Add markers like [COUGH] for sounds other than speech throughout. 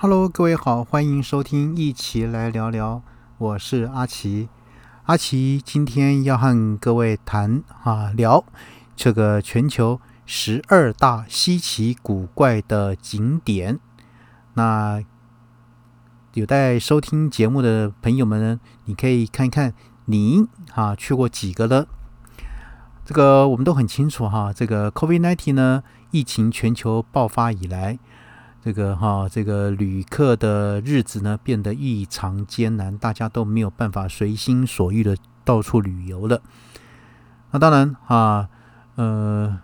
Hello，各位好，欢迎收听，一起来聊聊。我是阿奇，阿奇今天要和各位谈啊聊这个全球十二大稀奇古怪的景点。那有在收听节目的朋友们呢，你可以看一看你啊去过几个了。这个我们都很清楚哈，这个 COVID-19 呢，疫情全球爆发以来。这个哈，这个旅客的日子呢变得异常艰难，大家都没有办法随心所欲的到处旅游了。那当然啊，呃，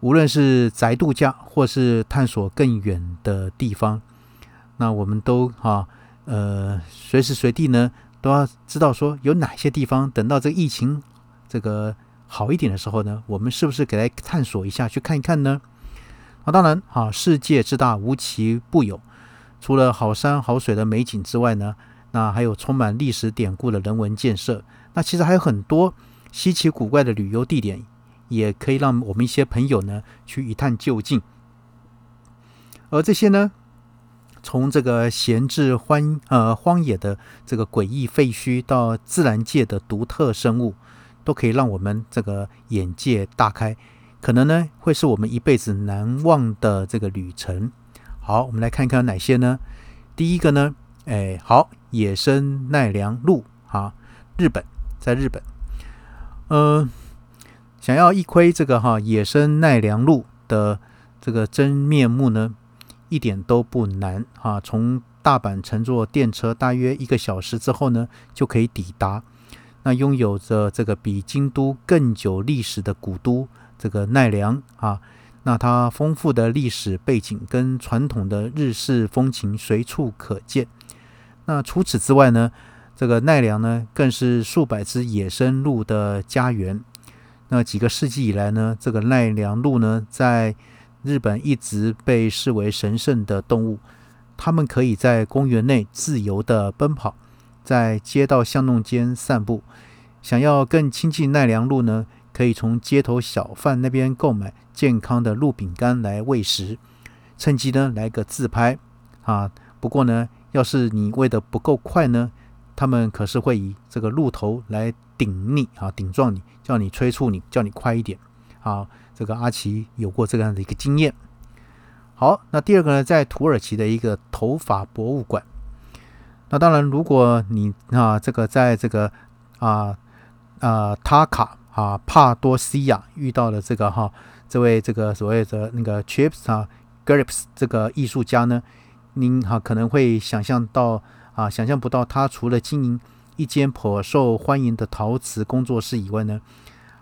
无论是宅度假或是探索更远的地方，那我们都哈呃随时随地呢都要知道说有哪些地方，等到这个疫情这个好一点的时候呢，我们是不是给来探索一下，去看一看呢？当然，啊，世界之大无奇不有，除了好山好水的美景之外呢，那还有充满历史典故的人文建设。那其实还有很多稀奇古怪的旅游地点，也可以让我们一些朋友呢去一探究竟。而这些呢，从这个闲置荒呃荒野的这个诡异废墟，到自然界的独特生物，都可以让我们这个眼界大开。可能呢，会是我们一辈子难忘的这个旅程。好，我们来看看哪些呢？第一个呢，哎，好，野生奈良鹿啊，日本，在日本，呃，想要一窥这个哈野生奈良鹿的这个真面目呢，一点都不难啊。从大阪乘坐电车，大约一个小时之后呢，就可以抵达。那拥有着这个比京都更久历史的古都。这个奈良啊，那它丰富的历史背景跟传统的日式风情随处可见。那除此之外呢，这个奈良呢，更是数百只野生鹿的家园。那几个世纪以来呢，这个奈良鹿呢，在日本一直被视为神圣的动物。它们可以在公园内自由的奔跑，在街道巷弄间散步。想要更亲近奈良鹿呢？可以从街头小贩那边购买健康的鹿饼干来喂食，趁机呢来个自拍啊！不过呢，要是你喂的不够快呢，他们可是会以这个鹿头来顶你啊，顶撞你，叫你催促你，叫你快一点啊！这个阿奇有过这样的一个经验。好，那第二个呢，在土耳其的一个头发博物馆。那当然，如果你啊这个在这个啊啊塔卡。啊，帕多西亚遇到了这个哈，这位这个所谓的那个 Chips 啊，Grips 这个艺术家呢，您哈可能会想象到啊，想象不到他除了经营一间颇受欢迎的陶瓷工作室以外呢，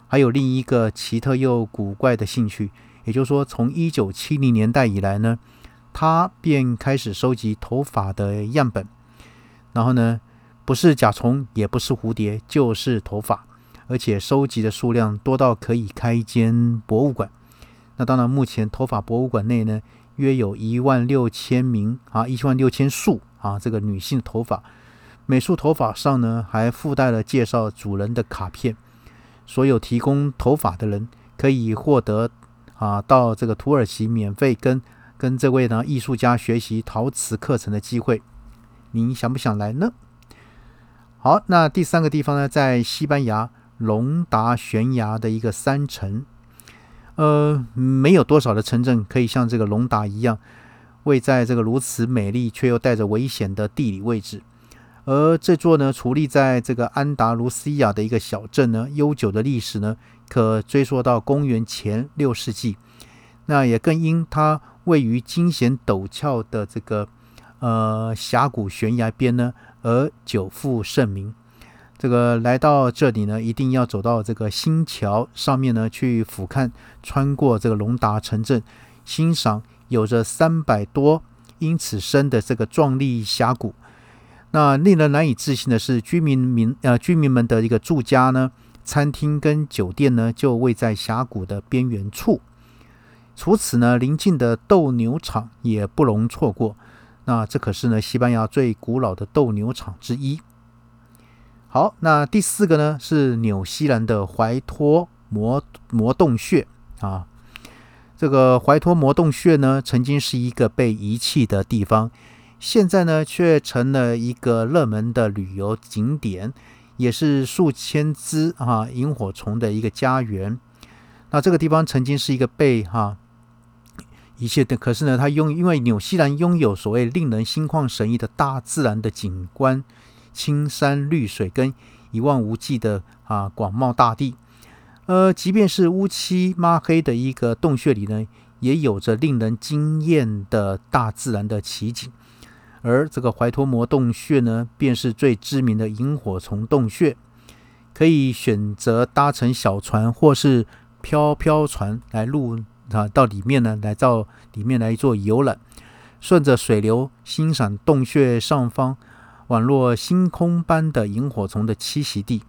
还有另一个奇特又古怪的兴趣，也就是说，从一九七零年代以来呢，他便开始收集头发的样本，然后呢，不是甲虫，也不是蝴蝶，就是头发。而且收集的数量多到可以开一间博物馆。那当然，目前头发博物馆内呢，约有一万六千名啊，一万六千束啊，这个女性头发，每束头发上呢还附带了介绍主人的卡片。所有提供头发的人可以获得啊，到这个土耳其免费跟跟这位呢艺术家学习陶瓷课程的机会。您想不想来呢？好，那第三个地方呢，在西班牙。隆达悬崖的一个山城，呃，没有多少的城镇可以像这个隆达一样，位在这个如此美丽却又带着危险的地理位置。而这座呢，矗立在这个安达卢西亚的一个小镇呢，悠久的历史呢，可追溯到公元前六世纪。那也更因它位于惊险陡峭的这个呃峡谷悬崖边呢，而久负盛名。这个来到这里呢，一定要走到这个新桥上面呢，去俯瞰，穿过这个隆达城镇，欣赏有着三百多英尺深的这个壮丽峡谷。那令人难以置信的是，居民民 [LAUGHS] 呃居民们的一个住家呢，餐厅跟酒店呢，就位在峡谷的边缘处。除此呢，邻近的斗牛场也不容错过。那这可是呢，西班牙最古老的斗牛场之一。好，那第四个呢是纽西兰的怀托魔魔洞穴啊。这个怀托摩洞穴呢，曾经是一个被遗弃的地方，现在呢却成了一个热门的旅游景点，也是数千只啊萤火虫的一个家园。那这个地方曾经是一个被哈遗弃的，可是呢，它拥因为纽西兰拥有所谓令人心旷神怡的大自然的景观，青山绿水跟一望无际的啊广袤大地。呃，即便是乌漆抹黑的一个洞穴里呢，也有着令人惊艳的大自然的奇景。而这个怀托摩洞穴呢，便是最知名的萤火虫洞穴，可以选择搭乘小船或是飘飘船来入啊，到里面呢，来到里面来做游览，顺着水流欣赏洞穴上方宛若星空般的萤火虫的栖息地。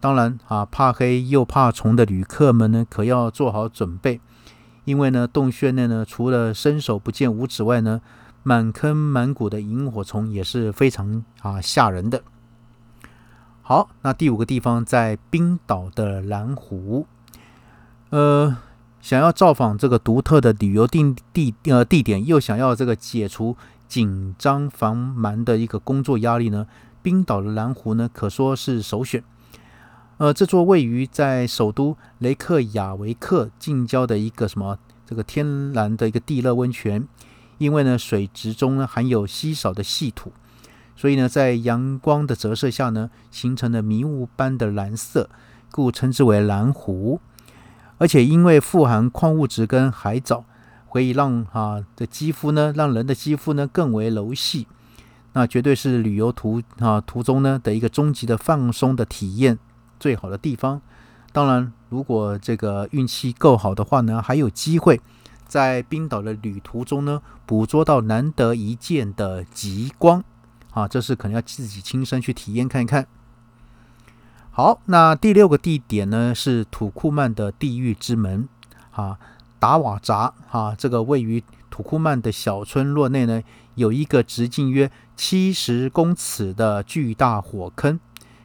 当然啊，怕黑又怕虫的旅客们呢，可要做好准备，因为呢，洞穴内呢，除了伸手不见五指外呢，满坑满谷的萤火虫也是非常啊吓人的。好，那第五个地方在冰岛的蓝湖，呃，想要造访这个独特的旅游地地呃地点，又想要这个解除紧张繁忙的一个工作压力呢，冰岛的蓝湖呢，可说是首选。呃，这座位于在首都雷克雅维克近郊的一个什么这个天然的一个地热温泉，因为呢水质中呢含有稀少的细土，所以呢在阳光的折射下呢形成了迷雾般的蓝色，故称之为蓝湖。而且因为富含矿物质跟海藻，可以让啊的肌肤呢让人的肌肤呢更为柔细，那绝对是旅游途啊途中呢的一个终极的放松的体验。最好的地方，当然，如果这个运气够好的话呢，还有机会在冰岛的旅途中呢，捕捉到难得一见的极光啊！这是可能要自己亲身去体验看一看。好，那第六个地点呢是土库曼的地狱之门啊，达瓦扎啊，这个位于土库曼的小村落内呢，有一个直径约七十公尺的巨大火坑。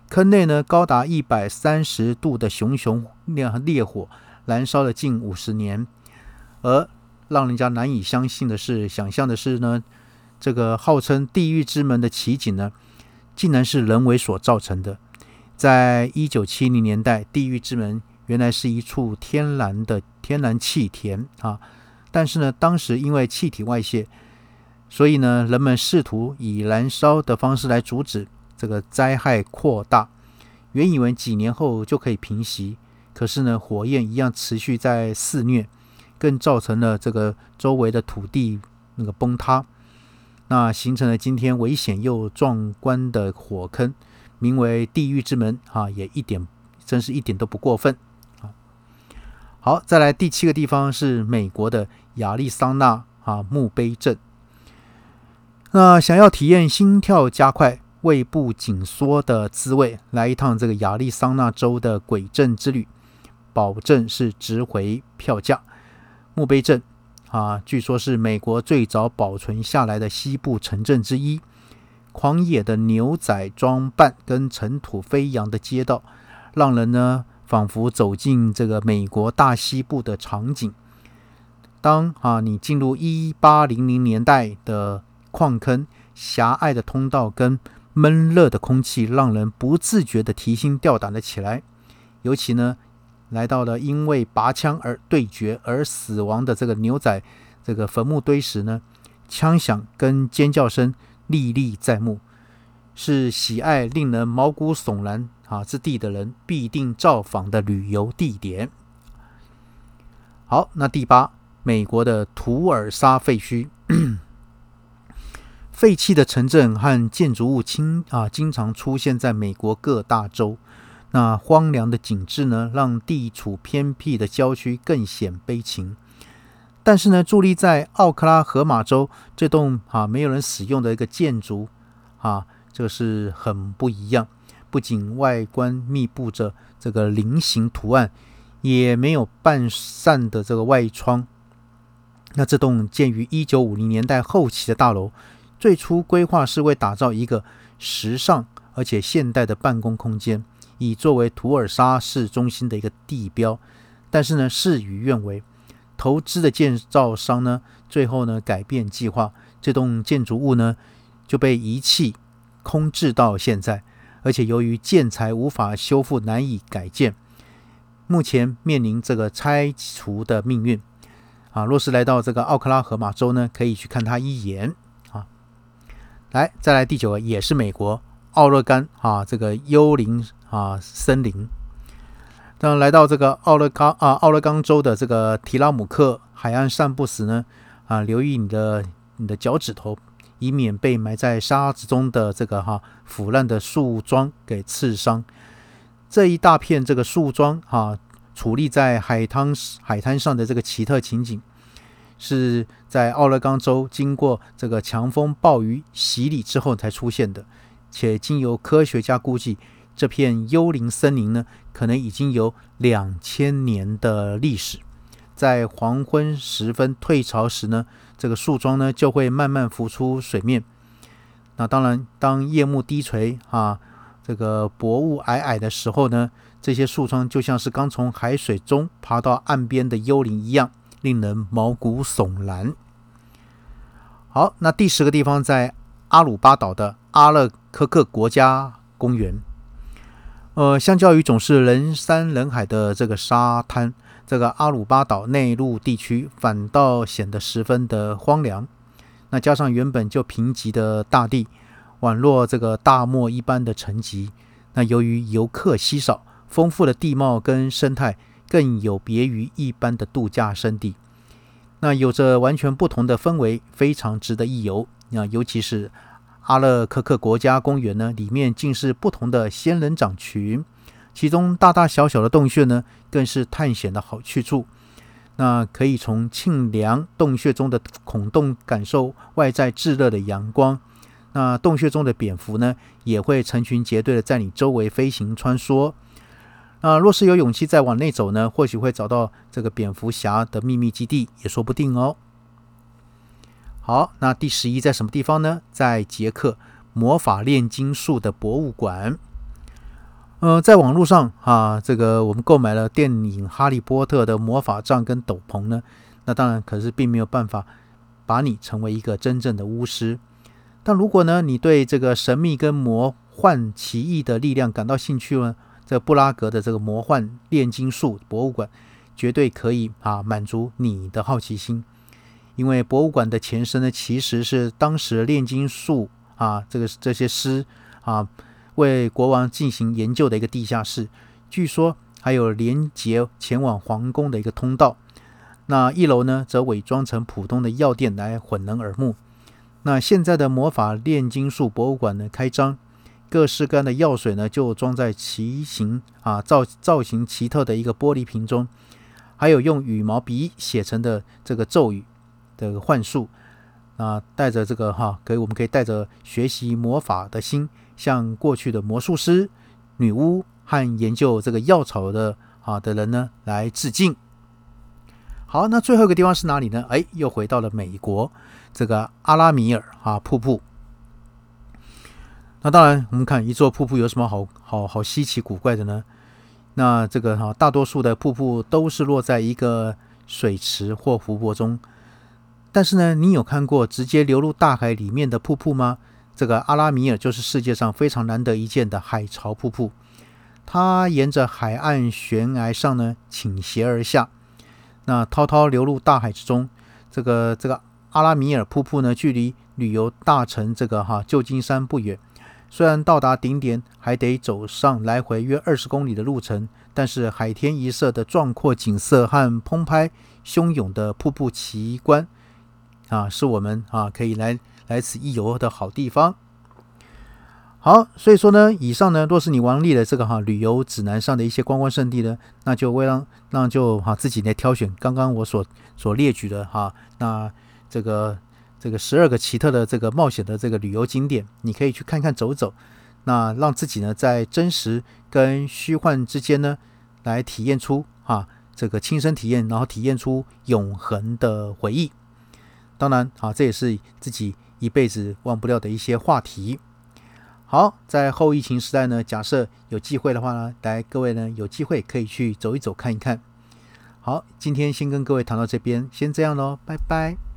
坑内呢，高达一百三十度的熊熊烈烈火燃烧了近五十年，而让人家难以相信的是，想象的是呢，这个号称地狱之门的奇景呢，竟然是人为所造成的。在一九七零年代，地狱之门原来是一处天然的天然气田啊，但是呢，当时因为气体外泄，所以呢，人们试图以燃烧的方式来阻止。这个灾害扩大，原以为几年后就可以平息，可是呢，火焰一样持续在肆虐，更造成了这个周围的土地那个崩塌，那形成了今天危险又壮观的火坑，名为地狱之门啊，也一点真是一点都不过分。好，再来第七个地方是美国的亚利桑那啊墓碑镇，那想要体验心跳加快。胃部紧缩的滋味，来一趟这个亚利桑那州的鬼镇之旅，保证是值回票价。墓碑镇啊，据说是美国最早保存下来的西部城镇之一。狂野的牛仔装扮跟尘土飞扬的街道，让人呢仿佛走进这个美国大西部的场景。当啊你进入一八零零年代的矿坑，狭隘的通道跟闷热的空气让人不自觉的提心吊胆了起来，尤其呢，来到了因为拔枪而对决而死亡的这个牛仔这个坟墓堆时呢，枪响跟尖叫声历历在目，是喜爱令人毛骨悚然啊之地的人必定造访的旅游地点。好，那第八，美国的图尔沙废墟。废弃的城镇和建筑物，经啊经常出现在美国各大洲。那荒凉的景致呢，让地处偏僻的郊区更显悲情。但是呢，伫立在奥克拉荷马州这栋啊没有人使用的一个建筑啊，这个是很不一样。不仅外观密布着这个菱形图案，也没有半扇的这个外窗。那这栋建于一九五零年代后期的大楼。最初规划是为打造一个时尚而且现代的办公空间，以作为图尔沙市中心的一个地标。但是呢，事与愿违，投资的建造商呢，最后呢改变计划，这栋建筑物呢就被遗弃空置到现在，而且由于建材无法修复，难以改建，目前面临这个拆除的命运。啊，若是来到这个奥克拉荷马州呢，可以去看它一眼啊。来，再来第九个，也是美国奥勒冈啊，这个幽灵啊森林。当来到这个奥勒冈啊，奥勒冈州的这个提拉姆克海岸散步时呢，啊，留意你的你的脚趾头，以免被埋在沙子中的这个哈腐烂的树桩给刺伤。这一大片这个树桩哈，矗立在海滩海滩上的这个奇特情景，是在奥勒冈州经过这个强风暴雨洗礼之后才出现的，且经由科学家估计。这片幽灵森林呢，可能已经有两千年的历史。在黄昏时分退潮时呢，这个树桩呢就会慢慢浮出水面。那当然，当夜幕低垂啊，这个薄雾霭霭的时候呢，这些树桩就像是刚从海水中爬到岸边的幽灵一样，令人毛骨悚然。好，那第十个地方在阿鲁巴岛的阿勒科克国家公园。呃，相较于总是人山人海的这个沙滩，这个阿鲁巴岛内陆地区反倒显得十分的荒凉。那加上原本就贫瘠的大地，宛若这个大漠一般的沉寂。那由于游客稀少，丰富的地貌跟生态更有别于一般的度假胜地。那有着完全不同的氛围，非常值得一游。那尤其是。阿勒克克国家公园呢，里面尽是不同的仙人掌群，其中大大小小的洞穴呢，更是探险的好去处。那可以从沁凉洞穴中的孔洞感受外在炙热的阳光。那洞穴中的蝙蝠呢，也会成群结队的在你周围飞行穿梭。那若是有勇气再往内走呢，或许会找到这个蝙蝠侠的秘密基地，也说不定哦。好，那第十一在什么地方呢？在捷克魔法炼金术的博物馆。呃，在网络上啊，这个我们购买了电影《哈利波特》的魔法杖跟斗篷呢，那当然可是并没有办法把你成为一个真正的巫师。但如果呢，你对这个神秘跟魔幻奇异的力量感到兴趣呢，这布拉格的这个魔幻炼金术博物馆绝对可以啊满足你的好奇心。因为博物馆的前身呢，其实是当时炼金术啊，这个这些师啊，为国王进行研究的一个地下室。据说还有连接前往皇宫的一个通道。那一楼呢，则伪装成普通的药店来混人耳目。那现在的魔法炼金术博物馆呢，开张，各式各样的药水呢，就装在奇形啊造造型奇特的一个玻璃瓶中，还有用羽毛笔写成的这个咒语。的幻术，啊，带着这个哈，可以我们可以带着学习魔法的心，向过去的魔术师、女巫和研究这个药草的啊的人呢来致敬。好，那最后一个地方是哪里呢？哎，又回到了美国这个阿拉米尔啊瀑布。那当然，我们看一座瀑布有什么好好好稀奇古怪的呢？那这个哈，大多数的瀑布都是落在一个水池或湖泊中。但是呢，你有看过直接流入大海里面的瀑布吗？这个阿拉米尔就是世界上非常难得一见的海潮瀑布。它沿着海岸悬崖上呢倾斜而下，那滔滔流入大海之中。这个这个阿拉米尔瀑布呢，距离旅游大城这个哈旧金山不远。虽然到达顶点还得走上来回约二十公里的路程，但是海天一色的壮阔景色和澎湃汹涌的瀑布奇观。啊，是我们啊可以来来此一游的好地方。好，所以说呢，以上呢，若是你玩腻了这个哈旅游指南上的一些观光胜地呢，那就为让让就哈自己来挑选刚刚我所所列举的哈，那这个这个十二个奇特的这个冒险的这个旅游景点，你可以去看看走走，那让自己呢在真实跟虚幻之间呢来体验出哈这个亲身体验，然后体验出永恒的回忆。当然，啊，这也是自己一辈子忘不掉的一些话题。好，在后疫情时代呢，假设有机会的话呢，来各位呢有机会可以去走一走看一看。好，今天先跟各位谈到这边，先这样喽，拜拜。